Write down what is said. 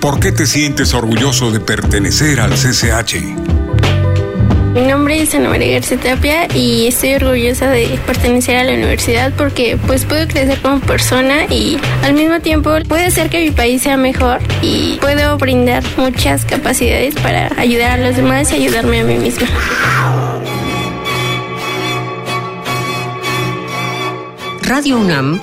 ¿Por qué te sientes orgulloso de pertenecer al CCH? Mi nombre es Ana María García Tapia y estoy orgullosa de pertenecer a la universidad porque pues puedo crecer como persona y al mismo tiempo puede hacer que mi país sea mejor y puedo brindar muchas capacidades para ayudar a los demás y ayudarme a mí misma. Radio UNAM